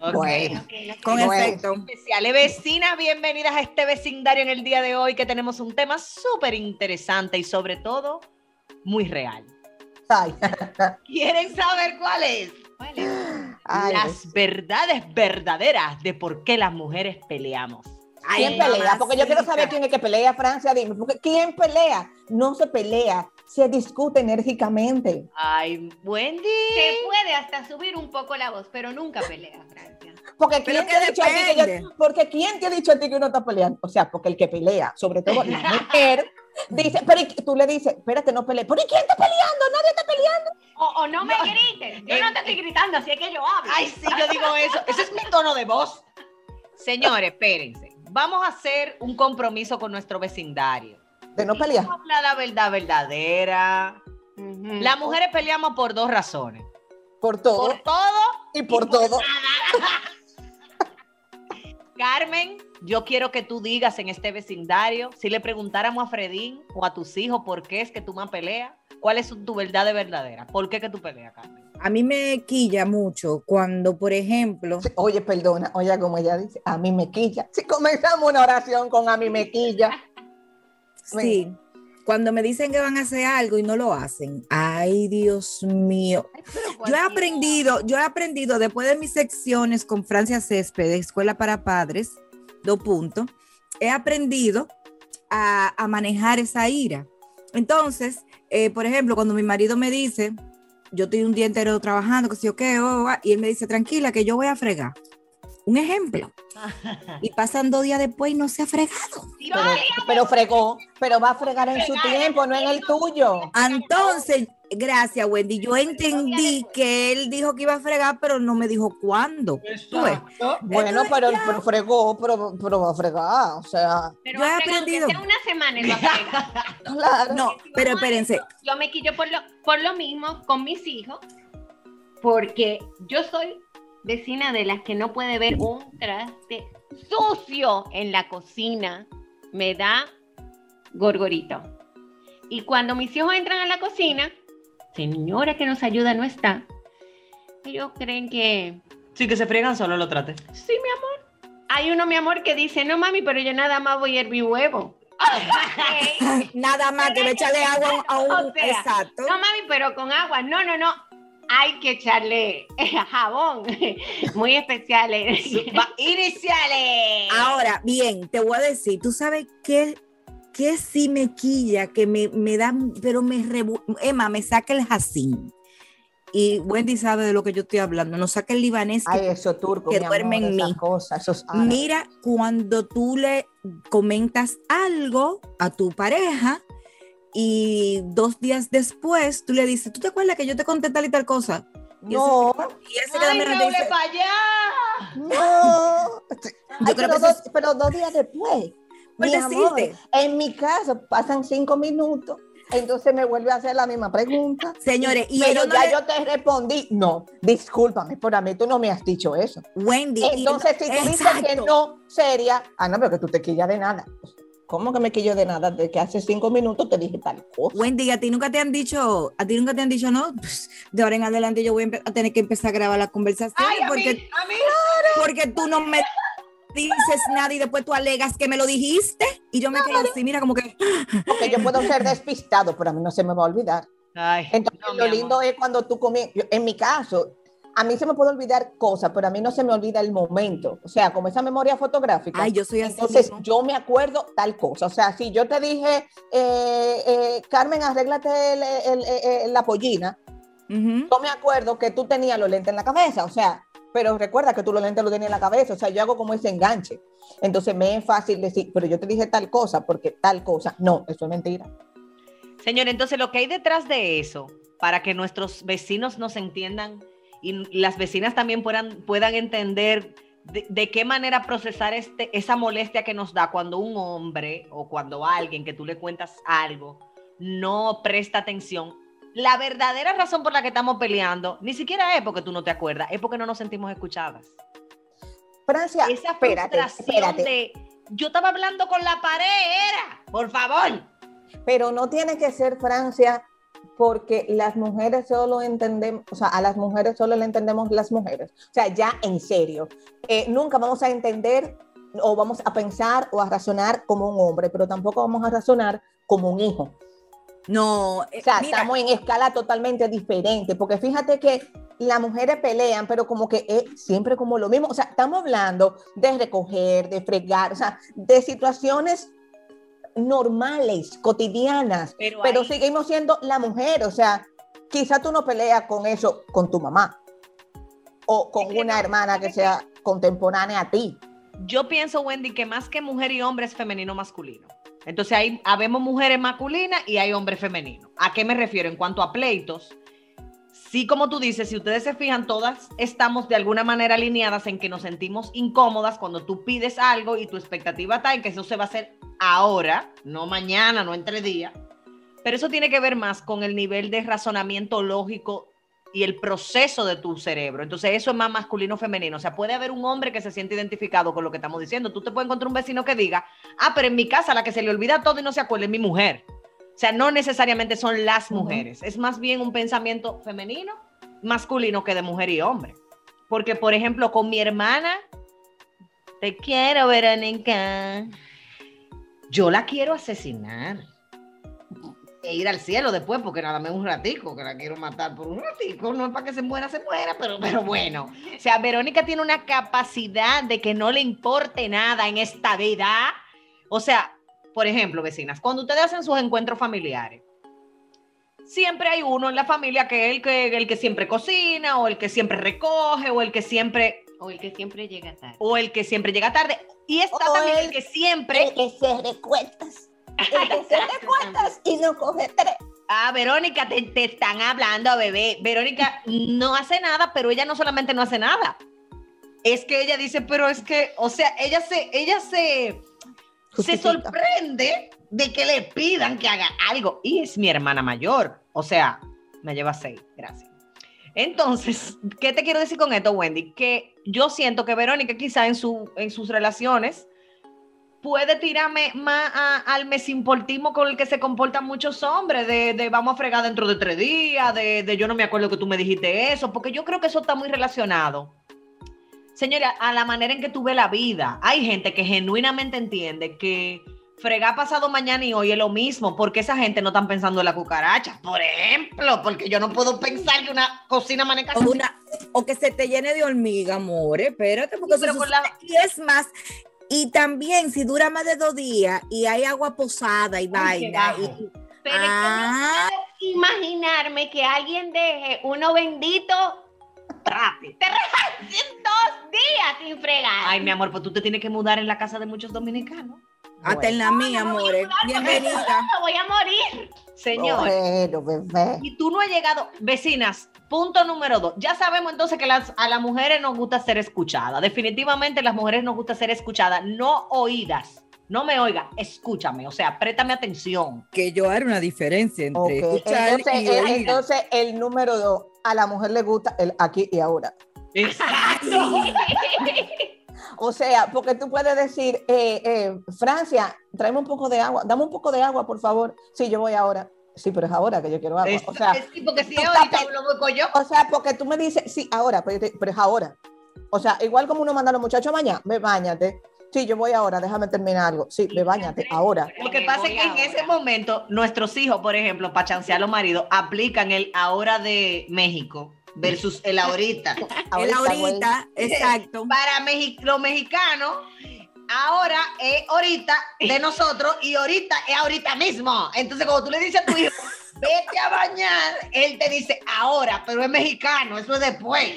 Bueno, con Bueno. efecto. Especiales vecinas, bienvenidas a este vecindario en el día de hoy que tenemos un tema súper interesante y sobre todo muy real. Ay, ¿Quieren saber cuál es? ay, Las verdades verdaderas de por qué las mujeres peleamos. ¿Quién pelea? Porque yo quiero saber quién es que pelea, Francia, dime. Porque ¿quién pelea? No se pelea, se discute enérgicamente. Ay, Wendy. Se puede hasta subir un poco la voz, pero nunca pelea, Francia. Porque ¿quién te ha dicho a ti que yo- porque ¿quién te ha dicho a ti que uno está peleando? O sea, porque el que pelea, sobre todo la mujer, dice, pero tú le dices, espérate, no pelees. ¿Pero ¿y quién está peleando? Nadie está peleando. O, o no me grites. Yo no te estoy gritando, así es que yo hablo. Ay, sí, yo digo eso. Ese es mi tono de voz. Señores, espérense. Vamos a hacer un compromiso con nuestro vecindario. De no pelear. Vamos a hablar la verdad verdadera. Las mujeres peleamos por dos razones. Por todo Por todo y por todo. Carmen, yo quiero que tú digas en este vecindario, si le preguntáramos a Fredín o a tus hijos por qué es que tú más peleas, ¿cuál es tu verdad de verdadera? ¿Por qué que tú peleas, Carmen? A mí me quilla mucho cuando, por ejemplo, Sí, Oye, perdona, oye, como ella dice, a mí me quilla. Si comenzamos una oración con a mí me quilla. sí, cuando me dicen que van a hacer algo y no lo hacen, ay Dios mío. Ay, Yo he aprendido, yo he aprendido después de mis secciones con Francia Césped de Escuela para Padres, dos puntos, he aprendido a, a manejar esa ira. Entonces, eh, por ejemplo, cuando mi marido me dice, yo estoy un día entero trabajando, que sé yo qué, oh, ah, y él me dice, tranquila, que yo voy a fregar. Un ejemplo. Y pasan dos días después y no se ha fregado. Pero, pero fregó, pero va a fregar en su tiempo, no en el tuyo. Entonces, gracias, Wendy. Yo entendí que él dijo que iba a fregar, pero no me dijo cuándo. Bueno, pero, pero fregó, pero, pero va a fregar, o sea, Pero yo he aprendido. sea una semana claro. No, pero espérense. Yo me quillo por lo, por lo mismo con mis hijos, porque yo soy vecina de las que no puede ver un traste sucio en la cocina. Me da gorgorito. Y cuando mis hijos entran a la cocina, señora que nos ayuda no está. Ellos creen que Sí, que se friegan solo lo trate. Sí, mi amor. Hay uno, mi amor, que dice, no, mami, pero yo nada más voy a hervir huevo. Nada más que me echarle agua a un. O sea, exacto. No, mami, pero con agua. No, no, no. Hay que echarle jabón. Muy especiales. Va- Iniciales. Ahora, bien, te voy a decir, tú sabes qué, qué sí me quilla, que me, me da, pero me rebu- Emma, me saca el jacín. Y Wendy sabe de lo que yo estoy hablando. Nos saca el libanés que eso turco, que mi duerme amor, en mí. cosas, esos. Mira, cuando tú le comentas algo a tu pareja y dos días después tú le dices, ¿tú te acuerdas que yo te conté tal y tal cosa? Y No, Y Ay, no dice, le para allá. no. Ay, creo pero, que dos, eso pero dos días después. Por Mi amor, en mi caso pasan cinco minutos, entonces me vuelve a hacer la misma pregunta. señores, y pero no ya le- yo te respondí, no, discúlpame, por a mí tú no me has dicho eso. Wendy. y- Entonces, si tú dices que no, seria, ah, no, pero que tú te quillas de nada. ¿Cómo que me quillo de nada? De que hace cinco minutos te dije tal cosa. Wendy, a ti nunca te han dicho, a ti nunca te han dicho, no, Pues, de ahora en adelante yo voy a, a tener que empezar a grabar las conversaciones Ay, a mí, porque a mí. porque tú no me dices nada y después tú alegas que me lo dijiste y yo me quedo así, mira, como que Porque yo puedo ser despistado, pero a mí no se me va a olvidar. Ay, Entonces, no, lo amor. lindo es cuando tú comienzas, en mi caso, a mí se me puede olvidar cosas, pero a mí no se me olvida el momento. O sea, como esa memoria fotográfica. ay, yo soy así. Entonces, mismo. yo me acuerdo tal cosa. O sea, si yo te dije, eh, eh, Carmen, arréglate el- el- el- el- la pollina, yo me acuerdo que tú tenías los lentes en la cabeza. O sea, pero recuerda que tú los lentes los tenías en la cabeza. O sea, yo hago como ese enganche. Entonces, me es fácil decir, pero yo te dije tal cosa, porque tal cosa. No, eso es mentira. Señor, entonces lo que hay detrás de eso, para que nuestros vecinos nos entiendan y las vecinas también puedan, puedan entender de, de qué manera procesar este, esa molestia que nos da cuando un hombre o cuando alguien que tú le cuentas algo no presta atención. La verdadera razón por la que estamos peleando ni siquiera es porque tú no te acuerdas, es porque no nos sentimos escuchadas. Francia, Esa espérate, frustración espérate. de yo estaba hablando con la pared, era, por favor. Pero no tiene que ser Francia porque las mujeres solo entendemos, o sea, a las mujeres solo le entendemos las mujeres. O sea, ya en serio, eh, nunca vamos a entender o vamos a pensar o a razonar como un hombre, pero tampoco vamos a razonar como un hijo. No, eh, O sea, mira, estamos en escala totalmente diferente, porque fíjate que las mujeres pelean, pero como que es siempre como lo mismo. O sea, estamos hablando de recoger, de fregar, o sea, de situaciones normales, cotidianas, Pero pero ahí- seguimos siendo la mujer. O sea, quizá tú no peleas con eso con tu mamá o con una no, hermana que- sea contemporánea a ti. Yo pienso, Wendy, que más que mujer y hombre es femenino masculino. Entonces hay, habemos mujeres masculinas y hay hombres femeninos. ¿A qué me refiero? En cuanto a pleitos, sí, como tú dices, si ustedes se fijan, todas estamos de alguna manera alineadas en que nos sentimos incómodas cuando tú pides algo y tu expectativa está en que eso se va a hacer ahora, no mañana, no entre días. Pero eso tiene que ver más con el nivel de razonamiento lógico y el proceso de tu cerebro. Entonces, eso es más masculino o femenino. O sea, puede haber un hombre que se siente identificado con lo que estamos diciendo. Tú te puedes encontrar un vecino que diga, ah, pero en mi casa la que se le olvida todo y no se acuerda es mi mujer. O sea, no necesariamente son las mujeres. Es más bien un pensamiento femenino, masculino que de mujer y hombre. Porque, por ejemplo, con mi hermana, te quiero, Verónica. Yo la quiero asesinar e ir al cielo después, porque nada más un ratico, que la quiero matar por un ratico, no es para que se muera, se muera, pero, pero bueno. O sea, Verónica tiene una capacidad de que no le importe nada en esta vida. O sea, por ejemplo, vecinas, cuando ustedes hacen sus encuentros familiares, siempre hay uno en la familia que es el que, el que siempre cocina, o el que siempre recoge, o el que siempre, O el que siempre llega tarde. o el que siempre llega tarde. Y está O también el el- que siempre que se recuestas. El que se recuestas y no coge tres. Ah, Verónica, te, te están hablando, bebé. Verónica no hace nada, pero ella no solamente no hace nada. Es que ella dice, pero es que, o sea, ella se, ella se, se sorprende de que le pidan que haga algo. Y es mi hermana mayor. O sea, me lleva seis. Gracias. Entonces, ¿qué te quiero decir con esto, Wendy? Que yo siento que Verónica quizá en, su, en sus relaciones puede tirarme más a- al mesimportismo con el que se comportan muchos hombres, de, de vamos a fregar dentro de tres días, de, de yo no me acuerdo que tú me dijiste eso, porque yo creo que eso está muy relacionado. Señora, a la manera en que tú ves la vida. Hay gente que genuinamente entiende que fregar pasado mañana y hoy es lo mismo, porque esa gente no están pensando en la cucaracha, por ejemplo, porque yo no puedo pensar que una cocina maneja o, una- o que se te llene de hormiga, amor. Espérate, porque Sí, pero eso con la-. Y es más, y también si dura más de dos días y hay agua posada y vaina. y- Pero es que ah, no puedo imaginarme que alguien deje uno bendito rápido. dos días sin fregar. Ay, mi amor, pues tú te tienes que mudar en la casa de muchos dominicanos. hasta en la mía, amores. Bienvenida. Me voy a morir. Señor, Bueno, bebé. y tú no has llegado, vecinas, punto número dos. Ya sabemos entonces que las, a las mujeres nos gusta ser escuchadas. Definitivamente las mujeres nos gusta ser escuchadas, no oídas. No me oiga, escúchame, o sea, préstame atención. Que yo haré una diferencia entre Ok, escuchar Entonces, y eh, oír. entonces, el número dos, a la mujer le gusta el aquí y ahora. O sea, porque tú puedes decir, eh, eh, Francia, tráeme un poco de agua, dame un poco de agua, por favor. Sí, yo voy ahora. Sí, pero es ahora que yo quiero agua. O sea, es- sí, porque si ahorita lo voy yo. o sea, porque tú me dices, sí, ahora, pero, pero es ahora. O sea, igual como uno manda a los muchachos a bañar, ve, bañate. Sí, yo voy ahora, déjame terminar algo. Sí, ve, bañate, ahora. Lo que pasa es que en ese momento, nuestros hijos, por ejemplo, para chancear a los maridos, aplican el ahora de México versus el ahorita. El Ahorita, güey. exacto. Para Mexi- los mexicanos, ahora es ahorita de nosotros y ahorita es ahorita mismo. Entonces, cuando tú le dices a tu hijo, vete a bañar, él te dice ahora, pero es mexicano, eso es después.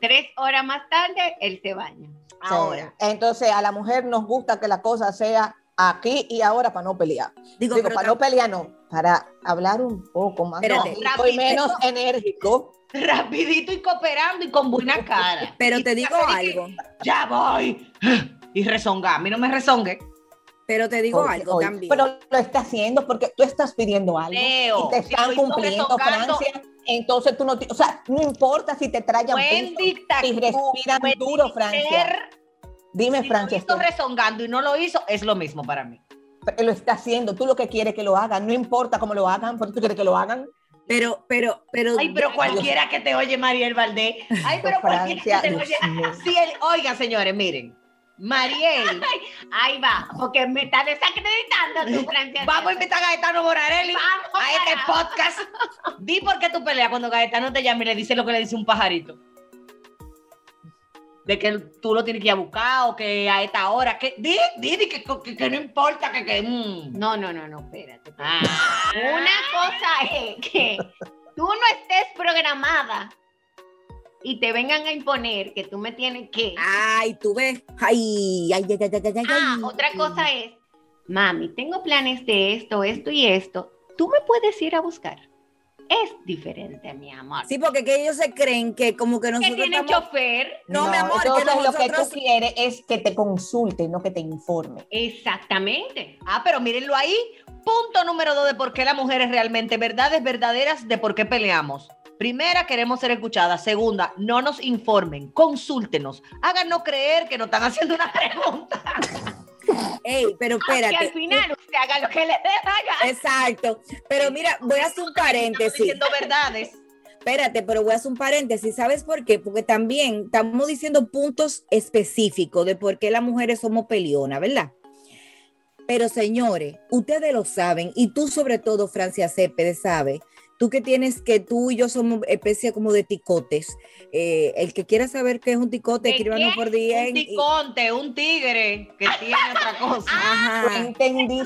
Tres horas más tarde, él se baña. Sí. Ahora. Entonces, a la mujer nos gusta que la cosa sea aquí y ahora para no pelear. Digo, para no pelear, no, para hablar un poco más y menos enérgico. Rapidito y cooperando y con buena cara. Pero Y te digo que, algo, Ya voy. Y rezonga. A mí no me rezongue. pero te digo Oye, algo oye, también. Pero lo está haciendo porque tú estás pidiendo algo Leo, y te están cumpliendo, Francia. Entonces tú no, o sea, no importa si te Buen piso, si respiran buen duro, Francia. Dime, Si Francia, lo hizo rezongando y no lo hizo, es lo mismo para mí. lo está haciendo. Tú lo que quieres que lo hagan, no importa cómo lo hagan, porque tú quieres que lo hagan. Pero, pero, pero. Ay, pero cualquiera que te oye, Mariel Valdés. Ay, pero cualquiera Francia, que te oye. Sí, el- oigan, señores, miren. Mariel, Ahí va, porque me está desacreditando tu Francia. vamos a invitar a Gaetano Morarelli Vamos, a este carajo. podcast. Di por qué tú peleas cuando Gaetano te llama y le dice lo que le dice un pajarito. De que tú lo tienes que ir a buscar o que a esta hora. Que, di, di, di que, que- que no importa, que. que mm. No, no, no, no, espérate. espérate. Ah. Una cosa es que tú no estés programada y te vengan a imponer que tú me tienes que. Ay, tú ves. Ay, ay, ay, ay, ay, ay, ay. Ah, otra cosa es, mami, tengo planes de esto, esto y esto. Tú me puedes ir a buscar. Es diferente, mi amor. Sí, porque que ellos se creen que como que que nosotros tienen estamos... chofer. No, mi amor, que entonces lo que tú quieres es que te consulte, no que te informe. Exactamente. Ah, pero mírenlo ahí. Punto número dos de por qué la mujer es realmente verdades verdaderas de por qué peleamos. Primera, queremos ser escuchadas. Segunda, no nos informen, consúltenos. Háganos creer que nos están haciendo una pregunta. Ey, pero Que al espérate. final usted haga lo que le dé la. Exacto. Pero mira, voy a hacer un Estamos paréntesis. diciendo verdades. Espérate, pero voy a hacer un paréntesis. ¿Sabes por qué? Porque también estamos diciendo puntos específicos de por qué las mujeres somos pelionas, ¿verdad? Pero señores, ustedes lo saben, y tú sobre todo, Francia Céspedes, sabe, tú que tienes que tú y yo somos especie como de ticotes. Eh, el que quiera saber qué es un ticote, ¿De escríbanos por Un DM. y- ticonte, un tigre que tiene otra cosa. Ajá. Entendí.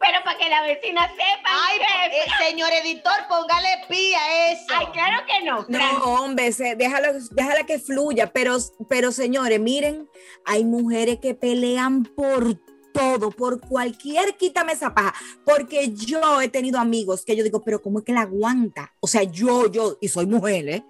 Pero para que la vecina sepa. Ay, eh, señor editor, póngale pi a eso. Ay, claro que no. No, hombre, se- déjala, déjala que fluya, pero, pero señores, miren, hay mujeres que pelean por todo, por cualquier quítame esa paja, porque yo he tenido amigos que yo digo, pero ¿cómo es que la aguanta? O sea, yo, yo, y soy mujer, ¿eh?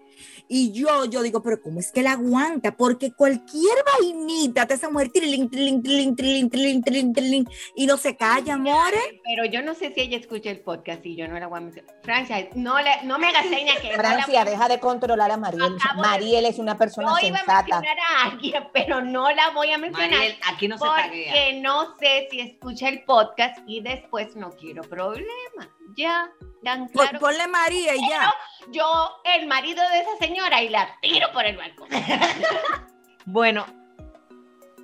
Y yo, yo digo, pero ¿cómo es que la aguanta? Porque cualquier vainita te esa mujer, trilín, trilín, trilín, trilín, trilín, trilín, trilín, y no se calla, amores. Pero yo no sé si ella escucha el podcast y yo no la voy a mencionar. Francia, no, le, no me hagas señas que no la Francia, deja de controlar a Mariel. Acabo de- Mariel es una persona Yo iba a sensata. mencionar a alguien, pero no la voy a mencionar. Mariel, aquí no se taguea. porque no sé si escucha el podcast y después no quiero problemas. Ya, tan claro. Ponle María y ya. Yo, el marido de esa señora, y la tiro por el balcón. Bueno,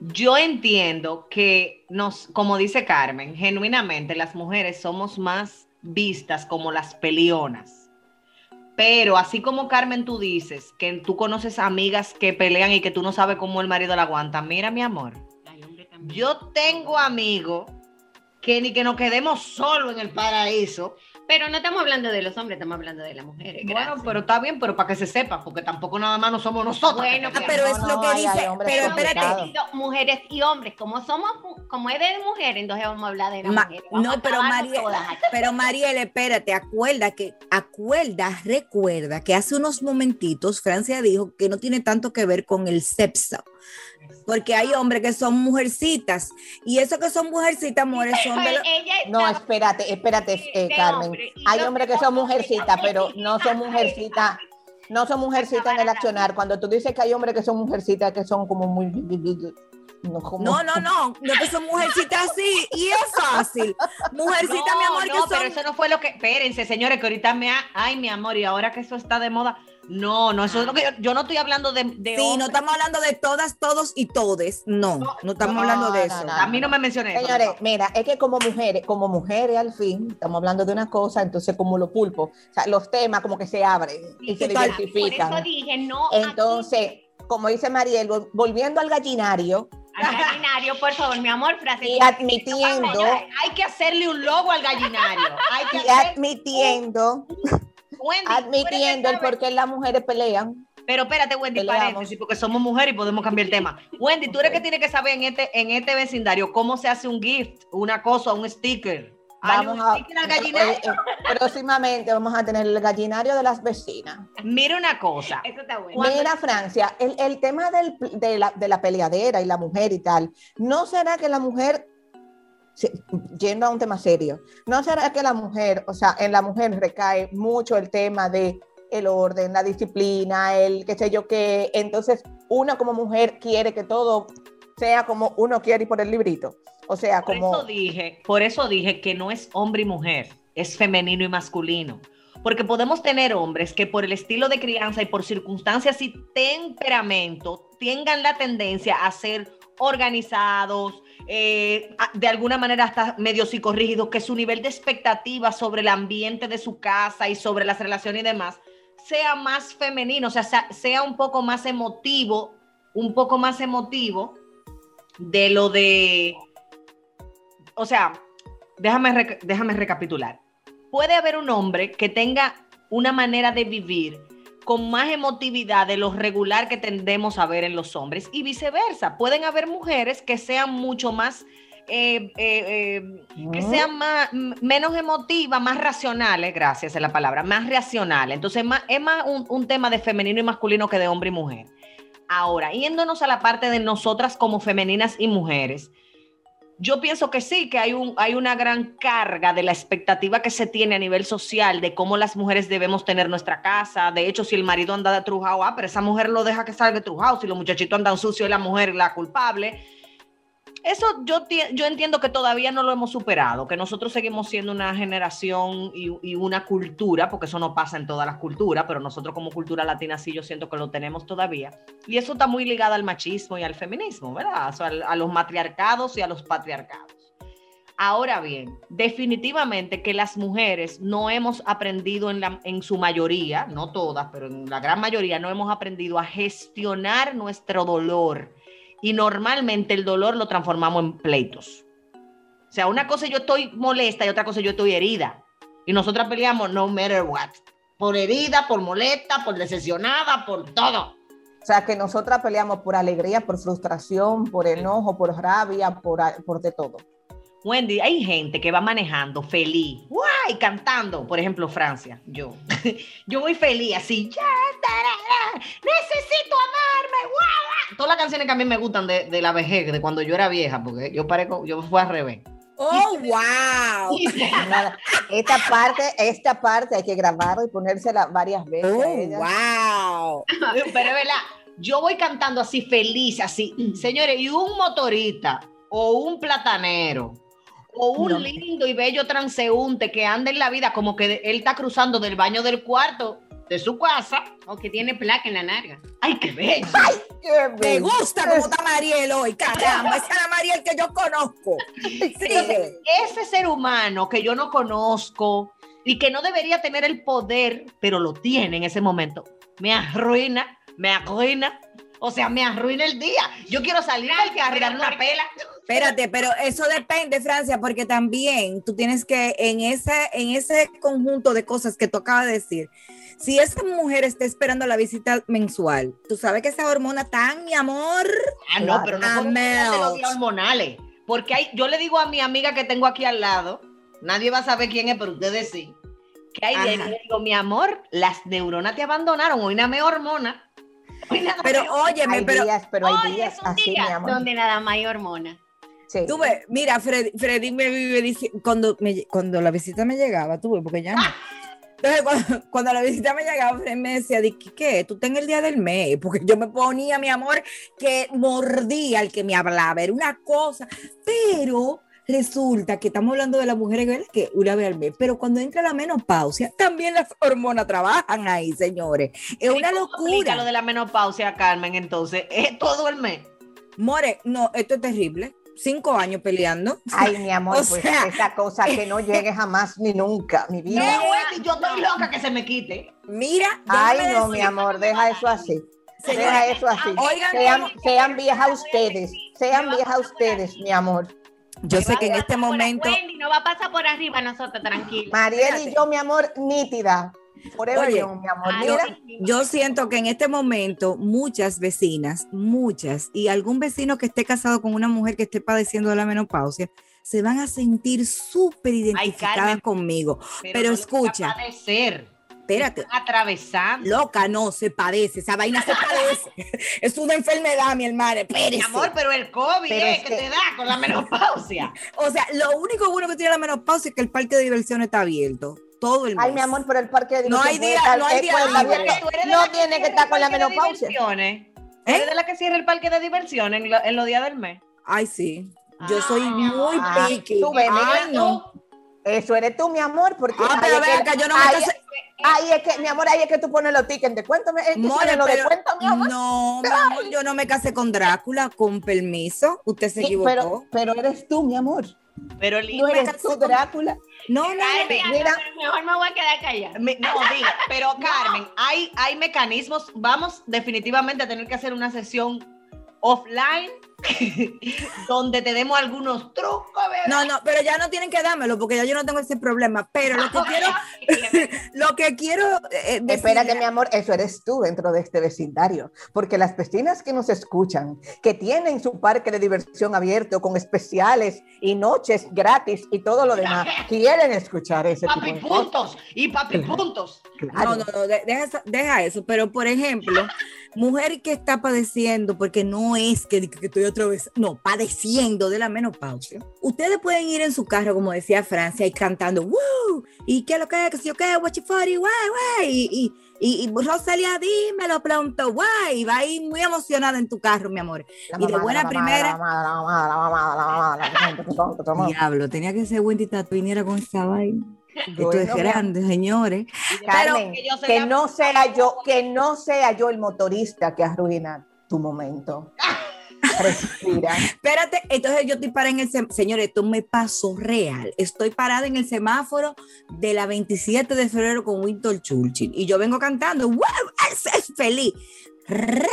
yo entiendo que nos, como dice Carmen, genuinamente las mujeres somos más vistas como las pelionas. Pero así como Carmen tú dices que tú conoces amigas que pelean y que tú no sabes cómo el marido la aguanta, mira mi amor, yo tengo amigos que ni que nos quedemos solos en el paraíso. Pero no estamos hablando de los hombres, estamos hablando de las mujeres. Bueno, gracias. pero está bien, pero para que se sepa, porque tampoco nada más no somos nosotros. Bueno, Ah, pero es No, lo que dice, pero espérate. Mujeres y hombres, como somos, como es de mujer, entonces vamos a hablar de las Ma- mujeres. Vamos no, pero aquí. pero Mariel, espérate, acuerda que, acuerda, recuerda que hace unos momentitos Francia dijo que no tiene tanto que ver con el sexo, porque hay hombres que son mujercitas y eso que son mujercitas, amores, son de los... No, espérate, espérate, eh, Carmen. Hay hombres que son mujercitas, pero no son mujercitas. No son mujercitas en el accionar. Cuando tú dices que hay hombres que son mujercitas, que son como muy... No, como- No, no, no, no que son mujercitas así y es fácil. Mujercita, No, mi amor, no, que pero son... eso no fue lo que. Espérense, señores, que ahorita me. ha- Ay, mi amor, y ahora que eso está de moda. No, no, eso es lo que yo, yo no estoy hablando de, de Sí, no estamos hablando de todas, todos y todes. No, no estamos no, hablando de no, eso. no, A mí no me mencioné eso. Señores, mira, es que como mujeres, como mujeres al fin, estamos hablando de una cosa, entonces como los pulpos, o sea, los temas como que se abren y se total. Por diversifican. eso dije, no. Entonces, como dice Mariel, vol- volviendo al gallinario al gallinario, por favor, mi amor, frase. y admitiendo, hay que hacerle un logo al gallinario. Hay que y admitiendo, Wendy, admitiendo el por qué las mujeres pelean. Pero espérate, Wendy, paréntesis, porque somos mujeres y podemos cambiar el tema. Wendy, tú eres que tienes que saber en este, en este vecindario cómo se hace un gift, una cosa, un sticker. Vamos a, gallinario. eh, eh, próximamente vamos a tener el gallinario de las vecinas. Mira una cosa. Eso está bueno. Mira, Francia, el, el tema del- de, la, de la peleadera y la mujer y tal, ¿no será que la mujer, yendo a un tema serio, ¿no será que la mujer, o sea, en la mujer recae mucho el tema de el orden, la disciplina, el qué sé yo qué, entonces una como mujer quiere que todo sea como uno quiere y por el librito, o sea, Por como... eso dije, por eso dije que no es hombre y mujer, es femenino y masculino. Porque podemos tener hombres que por el estilo de crianza y por circunstancias y temperamento tengan la tendencia a ser organizados, eh, de alguna manera hasta medio psicorrígidos, que su nivel de expectativa sobre el ambiente de su casa y sobre las relaciones y demás sea más femenino, o sea, sea un poco más emotivo, un poco más emotivo de lo de o sea, déjame, déjame recapitular. Puede haber un hombre que tenga una manera de vivir con más emotividad de lo regular que tendemos a ver en los hombres y viceversa. Pueden haber mujeres que sean mucho más, eh, eh, eh, que sean más, menos emotivas, más racionales, gracias es la palabra, más racionales. Entonces más- es más un, un tema de femenino y masculino que de hombre y mujer. Ahora, yéndonos a la parte de nosotras como femeninas y mujeres, yo pienso que sí, que hay, un, hay una gran carga de la expectativa que se tiene a nivel social de cómo las mujeres debemos tener nuestra casa. De hecho, si el marido anda de trujado, ah, pero esa mujer lo deja que salga de trujado. Si los muchachitos andan sucios y la mujer la culpable. Eso yo, yo entiendo que todavía no lo hemos superado, que nosotros seguimos siendo una generación y, y una cultura, porque eso no pasa en todas las culturas, pero nosotros como cultura latina sí yo siento que lo tenemos todavía. Y eso está muy ligado al machismo y al feminismo, ¿verdad? O sea, a los matriarcados y a los patriarcados. Ahora bien, definitivamente que las mujeres no hemos aprendido en, la, en su mayoría, no todas, pero en la gran mayoría no hemos aprendido a gestionar nuestro dolor. Y normalmente el dolor lo transformamos en pleitos. O sea, una cosa yo estoy molesta y otra cosa yo estoy herida. Y nosotras peleamos no matter what. Por herida, por molesta, por decepcionada, por todo. O sea, que nosotras peleamos por alegría, por frustración, por enojo, por rabia, por, de todo. Wendy, hay gente que va manejando feliz, guay, cantando, por ejemplo, Francia, yo. yo voy feliz, así, ya, tarara, necesito amarme, guau. Todas las canciones que a mí me gustan de, de la vejez, de cuando yo era vieja, porque yo parezco, yo fui al revés. Oh, wow. Esta parte, esta parte hay que grabarla y ponérsela varias veces. Oh, wow. Pero es verdad, yo voy cantando así feliz, así. Señores, y un motorista o un platanero o un No. lindo y bello transeúnte que anda en la vida como que él está cruzando del baño del cuarto de su casa. O que tiene placa en la narga. ¡Ay, qué bello! Qué Me bello. gusta cómo está Mariel hoy. Caramba, esa es la Mariel que yo conozco. Entonces, ese ser humano que yo no conozco y que no debería tener el poder, pero lo tiene en ese momento, me arruina, me arruina. O sea, me arruina el día. Yo quiero salir del carro y dar una pela. Espérate, pero eso depende, Francia, porque también tú tienes que, en ese, en ese conjunto de cosas que tú acabas de decir, si esa mujer está esperando la visita mensual, tú sabes que esa hormona tan, mi amor, Ah, no, pero no de los días hormonales. Porque hay, yo le digo a mi amiga que tengo aquí al lado, nadie va a saber quién es, pero ustedes sí, que hay le digo, mi amor, las neuronas te abandonaron, hoy nada me hormona. Pero me- óyeme, Hay pero días, pero hay días es un así, día mi amor. donde nada más hay hormona. Sí. tú ves, mira, Freddy, Freddy me vive diciendo, cuando, me- cuando la visita me llegaba, tú ves, porque ya no. Entonces, cuando, cuando la visita me llegaba, Freddy me decía, "Di, ¿qué? qué? Tú ten el día del mes, porque yo me ponía, mi amor, que mordía al que me hablaba, era una cosa, pero resulta que estamos hablando de las mujeres ¿verdad? que una vez al mes, pero cuando entra la menopausia, también las hormonas trabajan ahí, señores. Es una ¿Cómo aplica locura. lo de la menopausia, Carmen, entonces, es todo el mes. More, no, esto es terrible. Cinco años peleando. Ay, mi amor, O pues sea- esa cosa que no llegue jamás ni nunca, mi vida. No, Wendy, yo estoy loca que se me quite. Mira, Ay, no, decir- mi amor, deja eso así. Deja eso así. oigan Sean, sean viejas ustedes, sean viejas ustedes, mi amor. Yo sé que en este momento, Wendy no va a pasar por arriba nosotros, tranquila. Mariel y yo, mi amor, nítida. Forever Oye, young, mi amor. Ay, Mira, sí. yo siento que en este momento muchas vecinas, muchas, y algún vecino que esté casado con una mujer que esté padeciendo de la menopausia, se van a sentir súper identificadas Carmen. conmigo. Pero no escucha. Espérate, atravesando. loca, no, se padece, esa vaina se padece. es una enfermedad, mi hermana, espérese. Mi amor, pero el COVID Pero es es que que- te da con la menopausia. O sea, lo único bueno que tiene la menopausia es que el parque de diversiones está abierto todo el mes. ay, mi amor, pero el parque de No hay diversiones día- no hay día libre. No que tiene que estar con la menopausia. ¿Eh? ¿Eres de la que cierra el parque de diversión en, lo- en los días del mes? Ay, sí. Yo soy Ay, muy ah, piqui. tú ves, Ay, mira no. Eso eres tú, mi amor, porque Ah, ahí es que- yo no me ahí, casé- ahí es que, mi amor, ahí es que tú pones los tickets de cuento, es que More, suena lo de pero- cuento, mi amor. No, mi amor, yo no me casé con Drácula, con permiso. Usted se Sí, equivocó. pero, pero eres tú, mi amor. Pero el No me eres tú, con- Drácula. No, no, no. Ay, Carmen, mira, mira. mejor me voy a quedar callada. Me- No, diga, pero Carmen, hay, hay mecanismos. Vamos definitivamente a tener que hacer una sesión offline donde te demos algunos trucos, ¿verdad? No, no, pero ya no tienen que dármelo porque ya yo no tengo ese problema. Pero lo que quiero, lo que quiero eh, decirle- Espérate, mi amor, eso eres tú dentro de este vecindario, porque las vecinas que nos escuchan, que tienen su parque de diversión abierto con especiales y noches gratis y todo lo demás, quieren escuchar ese tipo Papi de cosas. puntos y papi puntos. Claro. No, no, no, de- deja, eso- deja eso. Pero, por ejemplo, mujer que está padeciendo, porque no es que, que estoy otra vez, no, padeciendo de la menopausia. Ustedes pueden ir en su carro, como decía Francia, y cantando, ¡Woo! ¿Y qué es lo que es? ¿Qué yo qué? What you for? Y, guay, guay. Y, y, y, y Rosalía, dímelo pronto, guay. Y va ahí muy emocionada en tu carro, mi amor. La y de mamada, buena la primera- La mamada, la mamada, la mamada, la mamada, la mamada, la mamada. Diablo, tenía que ser Wendy Tatu viniera con esa vaina. Esto es grande, señores. Carmen, que yo sea que la- no sea yo, que no sea yo el motorista que arruina tu momento. Respira. Espérate, entonces yo estoy parada en el semáforo. Señores, esto me pasó real. Estoy parada en el semáforo de la 27 de febrero con Winston Churchill. Y yo vengo cantando, ¡Wow! ¡Es, es feliz! ¡Ra!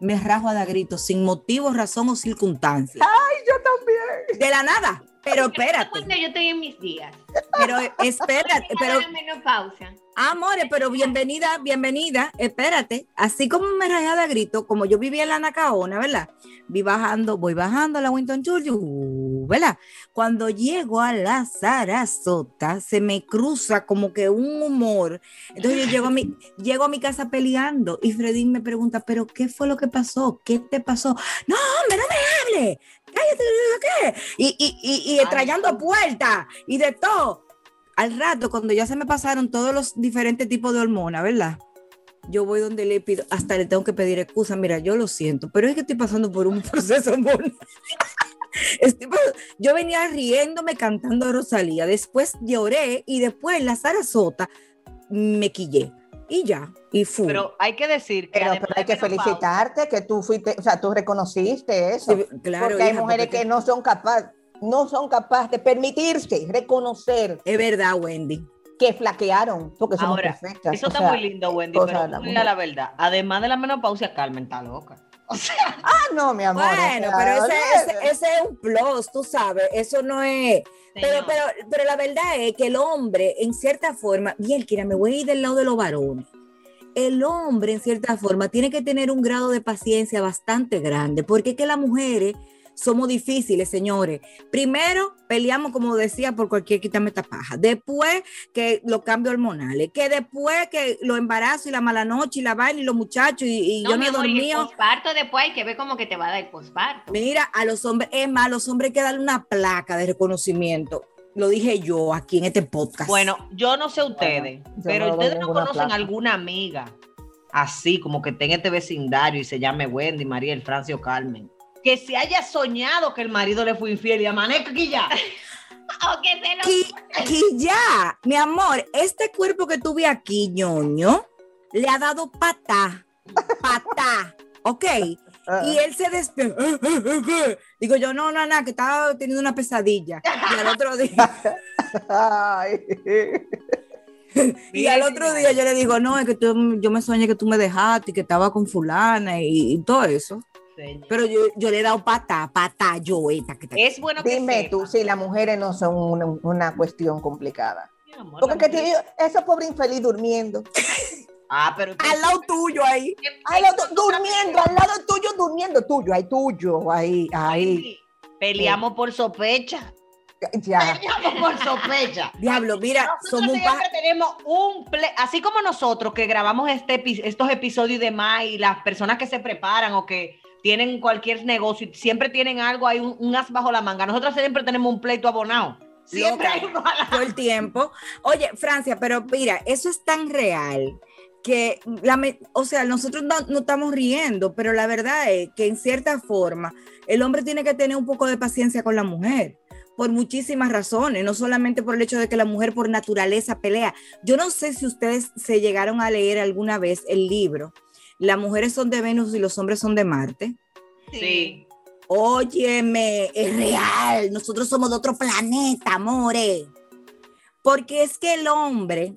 Me rajo a dar gritos, sin motivo, razón o circunstancia. Ay, yo también. De la nada. Pero espérate, Cuando yo estoy en mis días. pero espérate, pero menopausia. Amores, pero bienvenida, bienvenida. Espérate, así como me rayaba grito, como yo vivía en la Nacaona, ¿verdad? Vi bajando, voy bajando a la Winton Churchill, uh, ¿verdad? Cuando llego a la Sarasota, se me cruza como que un humor. Entonces yo llego a mi, llego a mi casa peleando y Fredín me pregunta, ¿pero qué fue lo que pasó? ¿Qué te pasó? No, hombre, no me Cállate, ¿qué? Y, y, y, y Ay, trayendo puertas y de todo al rato, cuando ya se me pasaron todos los diferentes tipos de hormonas, ¿verdad? Yo voy donde le pido, hasta le tengo que pedir excusa, mira, yo lo siento, pero es que estoy pasando por un proceso hormonal. Estoy pas- yo venía riéndome cantando a Rosalía, después lloré y después en la Sarasota me quillé y ya, y fui. Pero hay que decir que Pero, hay que felicitarte que tú fuiste, o sea, tú reconociste eso. Sí, claro, porque hay mujeres porque- que no son capaces, no son capaces de permitirse reconocer es verdad, Wendy. que flaquearon, porque somos Ahora, perfectas. Eso o está sea, muy lindo, Wendy, pero la la verdad. Además de la menopausia, Carmen está loca. O sea, Ah, no, mi amor. o Bueno, sea, pero ese, olvídate. ese- ese es un plus, tú sabes, eso no es... Pero, pero, pero la verdad es que el hombre, en cierta forma, bien, Kira, me voy a ir del lado de los varones. El hombre, en cierta forma, tiene que tener un grado de paciencia bastante grande, porque es que las mujeres somos difíciles, señores. Primero, peleamos, como decía, por cualquier quítame esta paja. Después, que los cambios hormonales. Que después, que los embarazos y la mala noche y la vaina y los muchachos y, y yo no he el dormido. posparto después hay que ver cómo que te va a dar el posparto. Mira, a los hombres, es más, a los hombres hay que darle una placa de reconocimiento. Lo dije yo aquí en este podcast. bueno, yo no sé ustedes, pero no ustedes no conocen placa. alguna amiga así, como que en este vecindario y se llame Wendy, Mariel, Francio, Carmen. Que se haya soñado que el marido le fue infiel y amanezca aquí ya. O que se lo ya, mi amor, este cuerpo que tuve aquí, ñoño, le ha dado patá, patá, ¿ok? Y él se despierta. Digo yo, no, no, no, que estaba teniendo una pesadilla. Y al otro día, y al otro día yo le digo, no, es que tú- yo me soñé que tú me dejaste y que estaba con fulana y, y todo eso. Señor. Pero yo, yo le he dado patá, patá, yo, esta que te- Es bueno que Dime sepa, tú si las mujeres no son una, una cuestión complicada. mi amor, Porque te digo, ese pobre infeliz durmiendo. Ah, pero Al lado tuyo ahí. Al lado, durmiendo, al lado tuyo, durmiendo, tuyo, ahí tuyo, ahí, ahí. Sí, Peleamos por sospecha. Ya. Peleamos por sospecha. Diablo, mira, Nosotros somos un siempre pa- tenemos un ple- así como nosotros que grabamos este epi- estos episodios y demás y las personas que se preparan o que tienen cualquier negocio siempre tienen algo, hay un, un as bajo la manga. Nosotros siempre tenemos un pleito abonado. Siempre Loca. hay uno a la- todo el tiempo. Oye, Francia, pero mira, eso es tan real que, la me- o sea, nosotros no, no estamos riendo, pero la verdad es que en cierta forma el hombre tiene que tener un poco de paciencia con la mujer. Por muchísimas razones, no solamente por el hecho de que la mujer por naturaleza pelea. Yo no sé si ustedes se llegaron a leer alguna vez el libro Las mujeres son de Venus y los hombres son de Marte. Sí. Óyeme, es real. Nosotros somos de otro planeta, amore. Porque es que el hombre,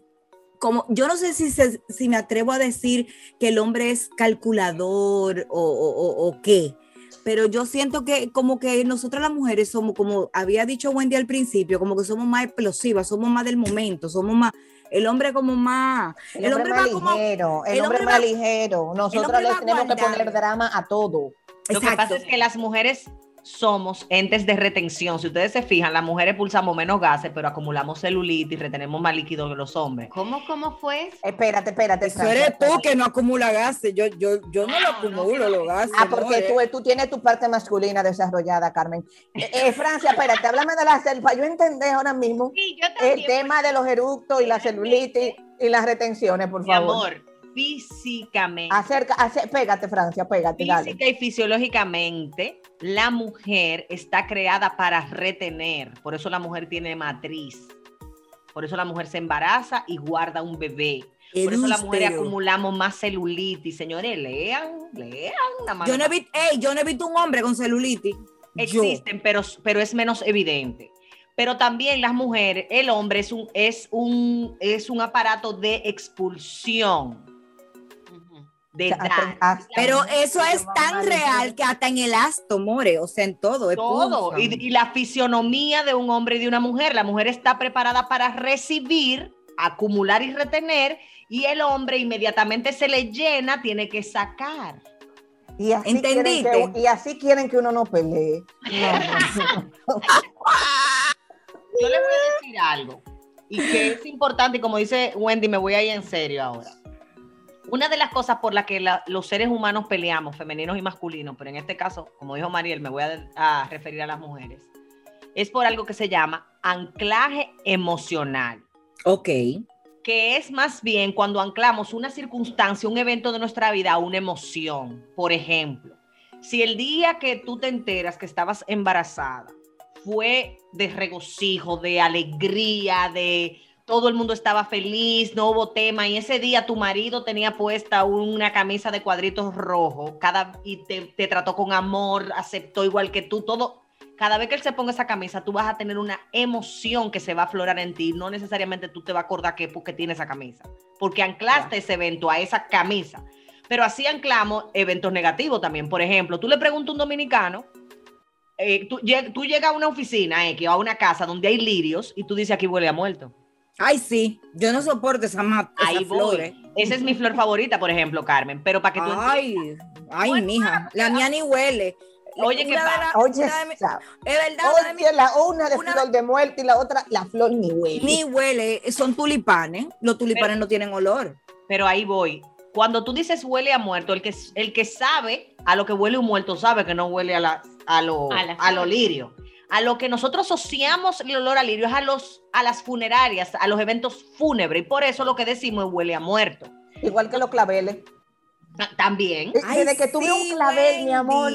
como yo no sé si, se- si me atrevo a decir que el hombre es calculador o, o- o- o qué, pero yo siento que como que nosotras las mujeres somos, como había dicho Wendy al principio, como que somos más explosivas, somos más del momento, somos más, el hombre como más, El, hombre, más va como- ligero, el, el hombre, hombre más va- ligero. Nosotros hombre le va tenemos que poner drama a todo. Lo que Exacto. pasa es que las mujeres somos entes de retención. Si ustedes se fijan, las mujeres pulsamos menos gases, pero acumulamos celulitis y retenemos más líquido que los hombres. ¿Cómo, cómo fue? Espérate, espérate. Eso eres tú que no acumula gases. Yo, yo, yo no lo acumulo los gases. Ah, porque no, tú, eh. tú tienes tu parte masculina desarrollada, Carmen. Eh, eh, Francia, espérate, háblame de la selva. Yo entendí ahora mismo Sí, yo también. el tema de los eructos y la celulitis y las retenciones, por Mi favor. amor, físicamente. Acerca, ace- pégate, Francia, pégate, dale. Física y fisiológicamente, la mujer está creada para retener. Por eso la mujer tiene matriz. Por eso la mujer se embaraza y guarda un bebé. Por eso la mujer Elústero. acumulamos más celulitis. Señores, lean, lean. la Yo no, he visto, ey, yo no he visto un hombre con celulitis. Yo. Existen, pero, pero es menos evidente. Pero también las mujeres, el hombre es un, es un, es un aparato de expulsión. De O sea, dar. hasta- Pero eso es tan real que hasta en el asto, more, o sea, en todo. es todo. Y, y la fisionomía de un hombre y de una mujer. La mujer está preparada para recibir, acumular y retener. Y el hombre inmediatamente se le llena, tiene que sacar. Y así, quieren ¿Entendiste? que, y así quieren que uno no pelee. No, no. Yo le voy a decir algo. Y que es importante, y como dice Wendy, me voy a ir en serio ahora. Una de las cosas por las que la- los seres humanos peleamos, femeninos y masculinos, pero en este caso, como dijo Mariel, me voy a, a referir a las mujeres, es por algo que se llama anclaje emocional. Ok. que es más bien cuando anclamos una circunstancia, un evento de nuestra vida a una emoción. Por ejemplo, si el día que tú te enteras que estabas embarazada fue de regocijo, de alegría, de todo el mundo estaba feliz, no hubo tema, y ese día tu marido tenía puesta una camisa de cuadritos rojos cada, y te, te trató con amor, aceptó igual que tú, todo. Cada vez que él se ponga esa camisa, tú vas a tener una emoción que se va a aflorar en ti. No necesariamente tú te vas a acordar que porque tiene esa camisa, porque anclaste ese evento a esa camisa. Pero así anclamos eventos negativos también. Por ejemplo, tú le preguntas a un dominicano, eh, tú, lleg- tú llegas a una oficina X o a una casa donde hay lirios y tú dices aquí huele a muerto. Ay, sí, yo no soporto esa mata, Ahí flores. Esa es mi flor favorita, por ejemplo, Carmen. Pero para que tú Ay, ay, mija, la mía ni huele. Oye, ¿qué pasa? la- Oye, es verdad, oye, la una de una- flor de muerte y la otra, la flor ni huele. ni huele, son tulipanes. Los tulipanes no tienen olor. Pero ahí voy. Cuando tú dices huele a muerto, el que, el que sabe a lo que huele un muerto sabe que no huele a, la, a, lo, A la a lo lirio. A lo que nosotros asociamos el olor a lirio es a, los, a las funerarias, a los eventos fúnebres. Y por eso lo que decimos es huele a muerto. Igual que los claveles. También. Eh, Desde que tuve un clavel, mi amor.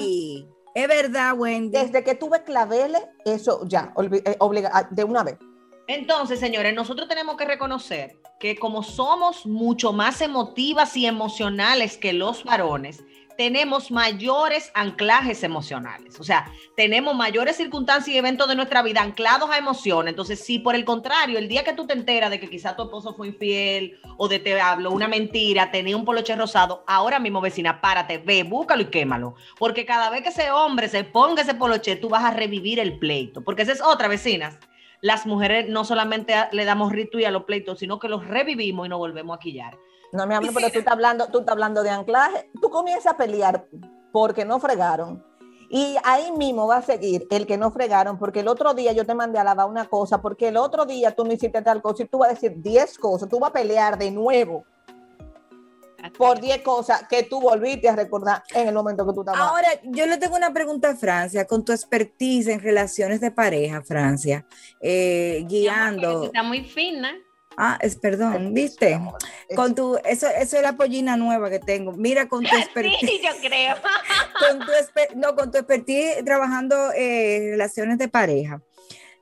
Es verdad, Wendy. Desde que tuve claveles, eso ya, eh, obliga, ah, de una vez. Entonces, señores, nosotros tenemos que reconocer que como somos mucho más emotivas y emocionales que los varones, tenemos mayores anclajes emocionales. O sea, tenemos mayores circunstancias y eventos de nuestra vida anclados a emociones. Entonces, si por el contrario, el día que tú te enteras de que quizá tu esposo fue infiel o de te habló una mentira, tenía un poloche rosado, ahora mismo, vecina, párate, ve, búscalo y quémalo. Porque cada vez que ese hombre se ponga ese poloche, tú vas a revivir el pleito. Porque esa es otra, vecinas las mujeres no solamente le damos y a los pleitos, sino que los revivimos y nos volvemos a quillar. No, mi amor, pero tú estás hablando, tú estás hablando de anclaje. Tú comienzas a pelear porque no fregaron. Y ahí mismo va a seguir el que no fregaron, porque el otro día yo te mandé a lavar una cosa, porque el otro día tú no hiciste tal cosa y tú vas a decir 10 cosas, tú vas a pelear de nuevo por 10 cosas que tú volviste a recordar en el momento que tú estabas. Ahora, yo le tengo una pregunta a Francia, con tu expertise en relaciones de pareja, Francia, eh, guiando. Está muy fina. Ah, es perdón, ¿viste? Con tu, eso, eso es la pollina nueva que tengo. Mira, con tu expertise. Sí, yo creo. con tu exper- no, con tu expertise trabajando eh, relaciones de pareja.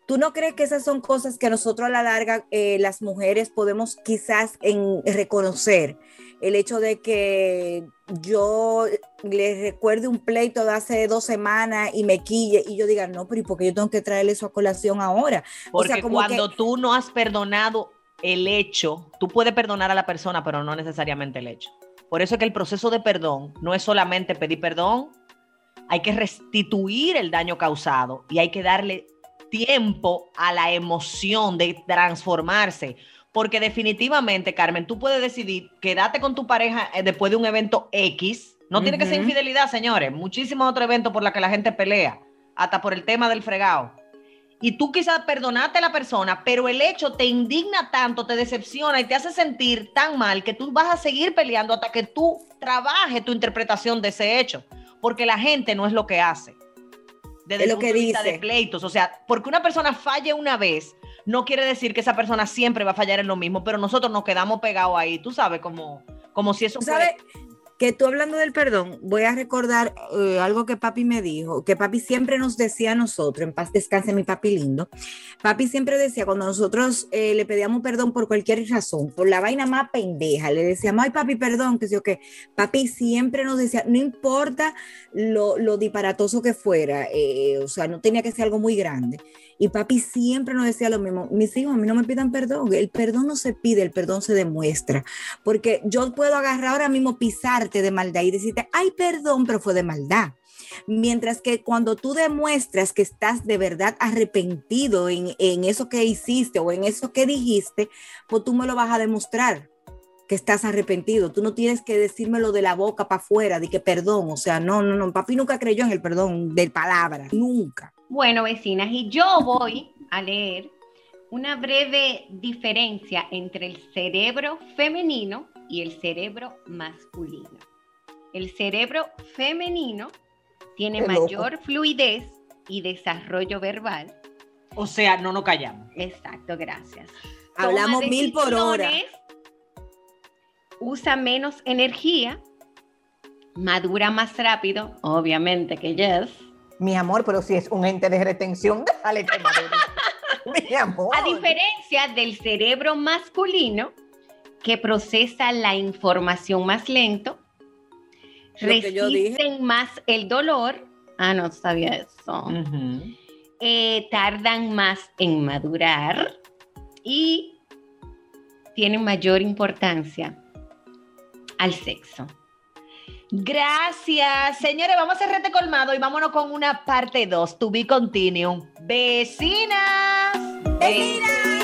¿Tú no crees que esas son cosas que nosotros a la larga eh, las mujeres podemos quizás en, reconocer? El hecho de que yo le recuerde un pleito de hace dos semanas y me quille y yo diga, no, pero ¿y por qué yo tengo que traerle eso a colación ahora? O sea, como cuando que- tú no has perdonado el hecho, tú puedes perdonar a la persona, pero no necesariamente el hecho. Por eso es que el proceso de perdón no es solamente pedir perdón, hay que restituir el daño causado y hay que darle tiempo a la emoción de transformarse. Porque definitivamente, Carmen, tú puedes decidir quedarte con tu pareja eh, después de un evento X. No tiene que ser infidelidad, señores. Muchísimos otros eventos por los que la gente pelea, hasta por el tema del fregado. Y tú quizás perdonaste a la persona, pero el hecho te indigna tanto, te decepciona y te hace sentir tan mal que tú vas a seguir peleando hasta que tú trabajes tu interpretación de ese hecho. Porque la gente no es lo que hace. Desde Es el lo punto que de vista dice. de pleitos. O sea, porque una persona falle una vez, no quiere decir que esa persona siempre va a fallar en lo mismo, pero nosotros nos quedamos pegados ahí, tú sabes, como, como si eso fuera- que tú hablando del perdón, voy a recordar eh, algo que papi me dijo, que papi siempre nos decía a nosotros, en paz descanse mi papi lindo, papi siempre decía cuando nosotros eh, le pedíamos perdón por cualquier razón, por la vaina más pendeja, le decíamos, ay papi, perdón, que sé yo qué, papi siempre nos decía, no importa lo, lo disparatoso que fuera, eh, o sea, no tenía que ser algo muy grande. Y papi siempre nos decía lo mismo, mis hijos a mí no me pidan perdón, el perdón no se pide, el perdón se demuestra porque yo puedo agarrar ahora mismo, pisarte de maldad y decirte, ay, perdón, pero fue de maldad. Mientras que cuando tú demuestras que estás de verdad arrepentido en, en eso que hiciste o en eso que dijiste, pues tú me lo vas a demostrar que estás arrepentido. Tú no tienes que decírmelo de la boca para afuera, de que perdón. O sea, no, no, no. Papi nunca creyó en el perdón de palabras, nunca. Bueno, vecinas, y yo voy a leer una breve diferencia entre el cerebro femenino y el cerebro masculino. El cerebro femenino tiene Qué loco. mayor fluidez y desarrollo verbal. O sea, no nos callamos. Exacto, gracias. Hablamos Toma mil por hora. Usa menos energía, madura más rápido, obviamente que yes. Mi amor, pero si es un ente de retención, déjale que madure. Mi amor. A diferencia del cerebro masculino, que procesa la información más lento, Lo resisten más el dolor. Ah, no sabía eso. Eh, tardan más en madurar y tienen mayor importancia al sexo. Gracias, señores. Vamos a rete colmado y vámonos con una parte 2. To be continuum. Vecinas. ¡Vecinas!